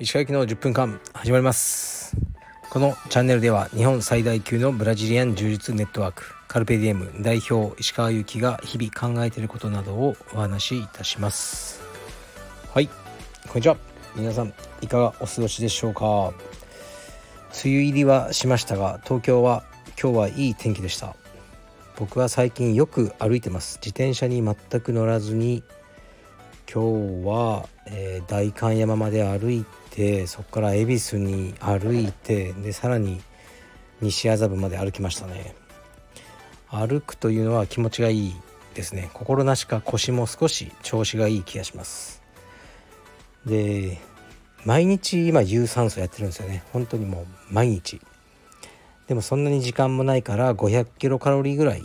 石垣の10分間始まりますこのチャンネルでは。日本最大級のブラジリアン柔術ネットワークカルペディエム代表石川祐希が日々考えていることなどをお話しいたします。はいこんにちは。皆さんいかがお過ごしでしょうか？梅雨入りはしましたが東京は今日はいい天気でした。僕は最近よく歩いてます。自転車に全く乗らずに今日は、えー、代官山まで歩いてそこから恵比寿に歩いてでさらに西麻布まで歩きましたね。歩くというのは気持ちがいいですね。心なしか腰も少し調子がいい気がします。で毎日今有酸素やってるんですよね。本当にもう毎日。でもそんなに時間もないから500キロカロリーぐらい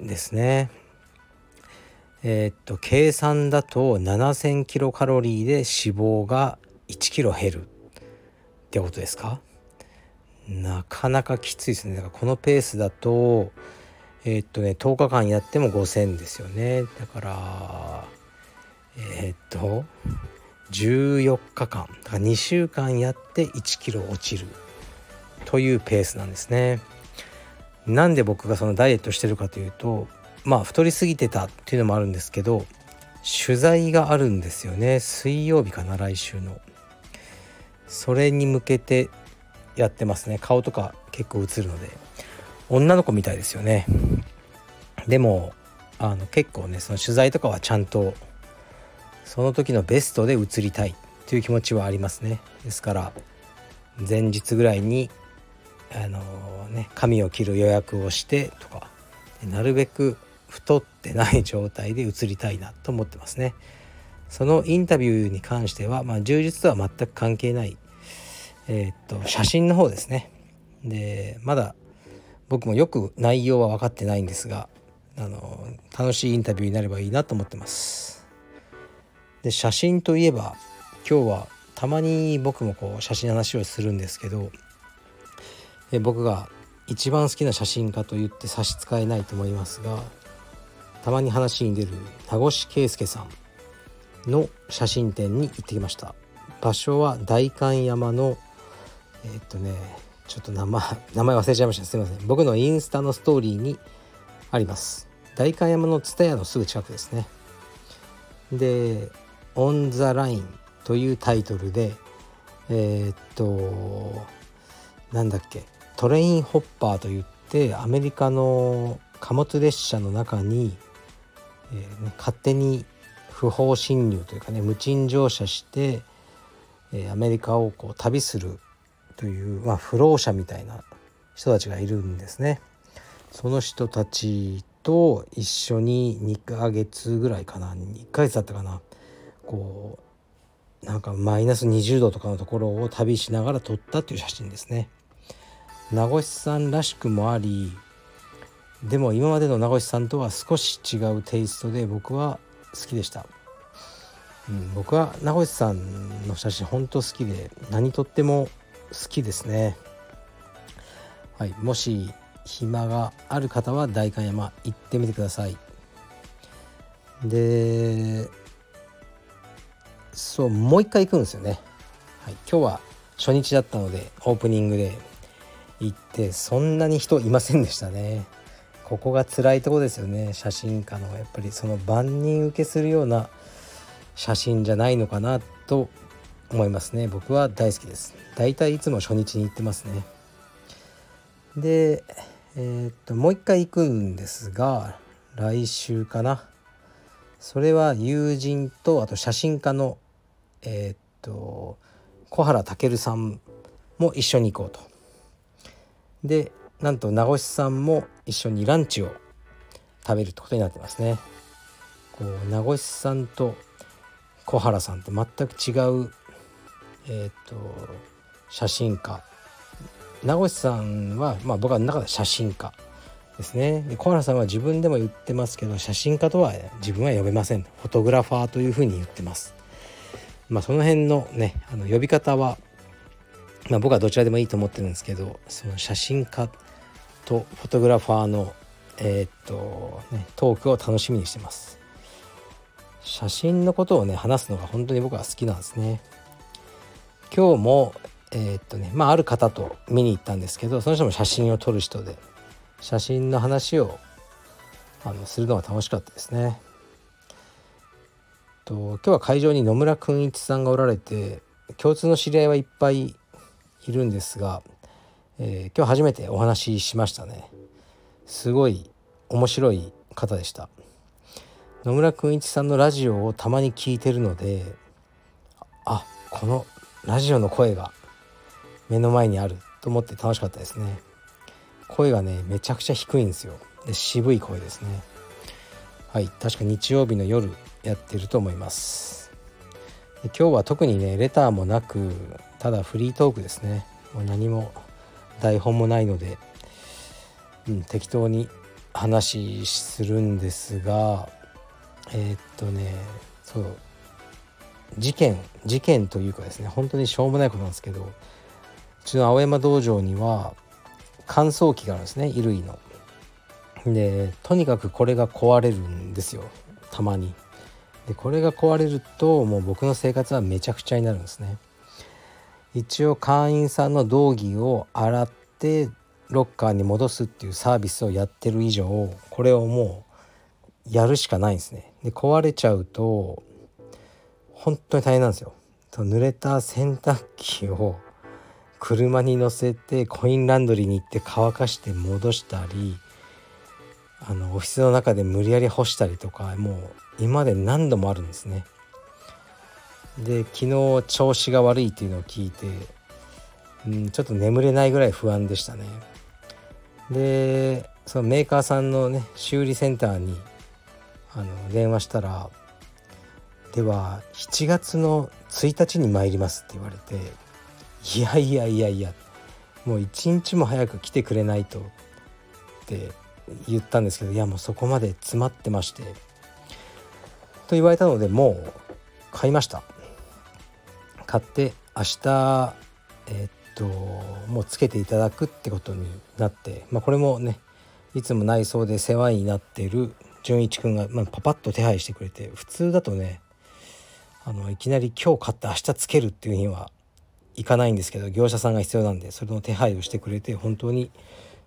ですね。えー、っと計算だと7000キロカロリーで脂肪が1キロ減る。ってことですか？なかなかきついですね。だからこのペースだとえー、っとね10日間やっても5000ですよね。だからえー、っと14日間。だから2週間やって1キロ落ちる。というペースなんですね。なんで僕がそのダイエットしてるかというとまあ太りすぎてたっていうのもあるんですけど取材があるんですよね。水曜日かな来週の。それに向けてやってますね。顔とか結構映るので。女の子みたいですよね。でもあの結構ねその取材とかはちゃんとその時のベストで映りたいという気持ちはありますね。ですから前日ぐらいにあのね髪を切る予約をしてとかなるべく太ってない状態で移りたいなと思ってますね。そのインタビューに関しては、まあ、充実とは全く関係ない、えー、っと写真の方ですね。でまだ僕もよく内容は分かってないんですがあの楽しいインタビューになればいいなと思ってます。で写真といえば今日はたまに僕もこう写真の話をするんですけどえ僕が一番好きな写真家と言って差し支えないと思いますがたまに話に出る名越圭介さんの写真展に行ってきました。場所は代官山のえー、っとねちょっと名前 名前忘れちゃいました。すいません。僕のインスタのストーリーにあります。代官山の蔦屋のすぐ近くですね。で「オン・ザ・ライン」というタイトルでえー、っとなんだっけ。トレインホッパーといってアメリカの貨物列車の中にえーね、勝手に不法侵入というかね無賃乗車して、えー、アメリカをこう旅するという、まあ、不老者みたいな人たちがいるんですね。その人たちと一緒に2ヶ月ぐらいかな1ヶ月だったかなこうなんかマイナス20度とかのところを旅しながら撮ったっていう写真ですね。名越さんらしくもありでも今までの名越さんとは少し違うテイストで僕は好きでした、うん、僕は名越さんの写真本当好きで何とっても好きですね。はいもし暇がある方は代官山行ってみてください。でそうもう一回行くんですよね、はい、今日は初日だったのでオープニングで行ってそんなに人いませんでしたね。ここが辛いとこですよね。写真家のやっぱりその万人受けするような写真じゃないのかなと思いますね。僕は大好きです。だいたいいつも初日に行ってますね。でえー、っともう一回行くんですが来週かな。それは友人とあと写真家のえー、っと小原健さんも一緒に行こうと。でなんと名越さんも一緒にランチを食べるってことになってますね。こう名越さんと小原さんと全く違う、えーと、写真家名越さんは、まあ、僕は中で写真家ですねで小原さんは自分でも言ってますけど写真家とは自分は呼べませんフォトグラファーというふうに言ってます。まあ、その辺のねあの呼び方は、まあ、僕はどちらでもいいと思ってるんですけどその写真家とフォトグラファーの、えー、っとねトークを楽しみにしてます。写真のことをね話すのが本当に僕は好きなんですね。今日もえー、っとねまあある方と見に行ったんですけどその人も写真を撮る人で写真の話をあのするのが楽しかったですね。と今日は会場に野村君一さんがおられて共通の知り合いはいっぱいいるんですが、えー、今日初めてお話ししましたね。すごい面白い方でした。野村君一さんのラジオをたまに聞いてるのであこのラジオの声が目の前にあると思って楽しかったですね。声がねめちゃくちゃ低いんですよ。で渋い声ですね。はい確か日曜日の夜やってると思います。で今日は特にねレターもなくただフリートークですねもう何も台本もないので、うん、適当に話するんですがえー、っとねそう事件事件というかですね本当にしょうもないことなんですけどうちの青山道場には乾燥機があるんですね衣類の。でとにかくこれが壊れるんですよたまに。でこれが壊れるともう僕の生活はめちゃくちゃになるんですね一応会員さんの道着を洗ってロッカーに戻すっていうサービスをやってる以上これをもうやるしかないんですねで壊れちゃうと本当に大変なんですよ濡れた洗濯機を車に乗せてコインランドリーに行って乾かして戻したりあのオフィスの中で無理やり干したりとかもう今まで何度もあるんですね。で昨日調子が悪いっていうのを聞いて、うん、ちょっと眠れないぐらい不安でしたね。でそのメーカーさんのね修理センターにあの電話したら「では7月の1日に参ります」って言われて「いやいやいやいやもう一日も早く来てくれないと」って言ったんですけどいやもうそこまで詰まってましてと言われたのでもう買いました買って明日えー、っともうつけていただくってことになって、まあ、これもねいつも内装で世話になっている純一くんが、まあ、パパッと手配してくれて普通だとねあのいきなり今日買って明日つけるっていうにはいかないんですけど業者さんが必要なんでそれの手配をしてくれて本当に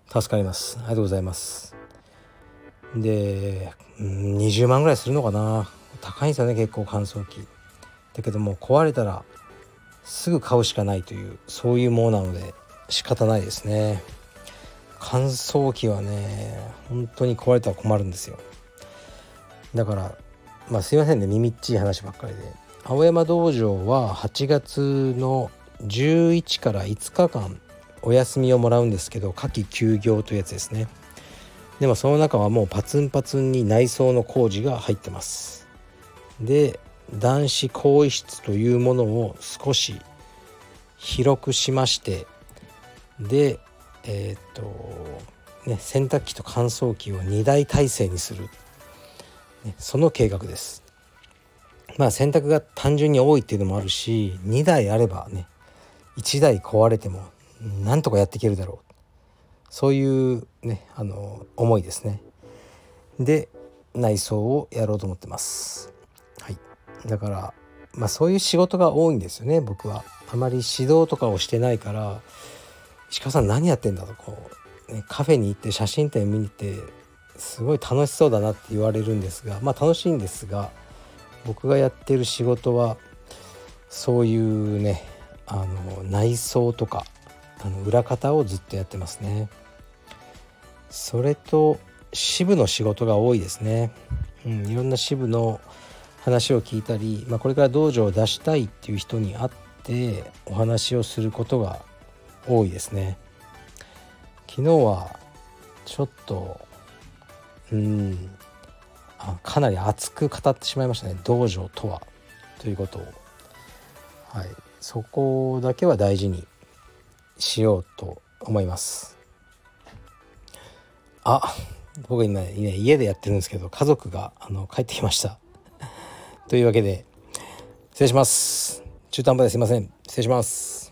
助かります。ありがとうございます。で、うん、20万ぐらいするのかな。高いんですよね結構乾燥機。だけども壊れたらすぐ買うしかないというそういうものなので仕方ないですね。乾燥機はね本当に壊れたら困るんですよ。だからまあすいませんね耳っちい話ばっかりで。青山道場は8月の11から5日間お休みをもらうんですけど夏季休業というやつですね。でもその中はもうパツンパツンに内装の工事が入ってます。で男子更衣室というものを少し広くしましてでえー、っとね洗濯機と乾燥機を2台体制にする、ね、その計画です。まあ洗濯が単純に多いっていうのもあるし2台あればね1台壊れてもなんとかやっていけるだろう。そういうねあの思いですね。で内装をやろうと思ってます。だからまあそういう仕事が多いんですよね僕は。あまり指導とかをしてないから石川さん何やってんだとこう、ね、カフェに行って写真展見に行ってすごい楽しそうだなって言われるんですがまあ楽しいんですが僕がやってる仕事はそういうねあの内装とかあの裏方をずっとやってますね。それと支部の仕事が多いですね、うん、いろんな支部の話を聞いたり、まあ、これから道場を出したいっていう人に会ってお話をすることが多いですね。昨日はちょっとうんあかなり熱く語ってしまいましたね。道場とは。ということを。はい。そこだけは大事にしようと思います。あ僕今、ね、家でやってるんですけど家族があの帰ってきました。というわけで失礼します。中途半端ですいません。失礼します。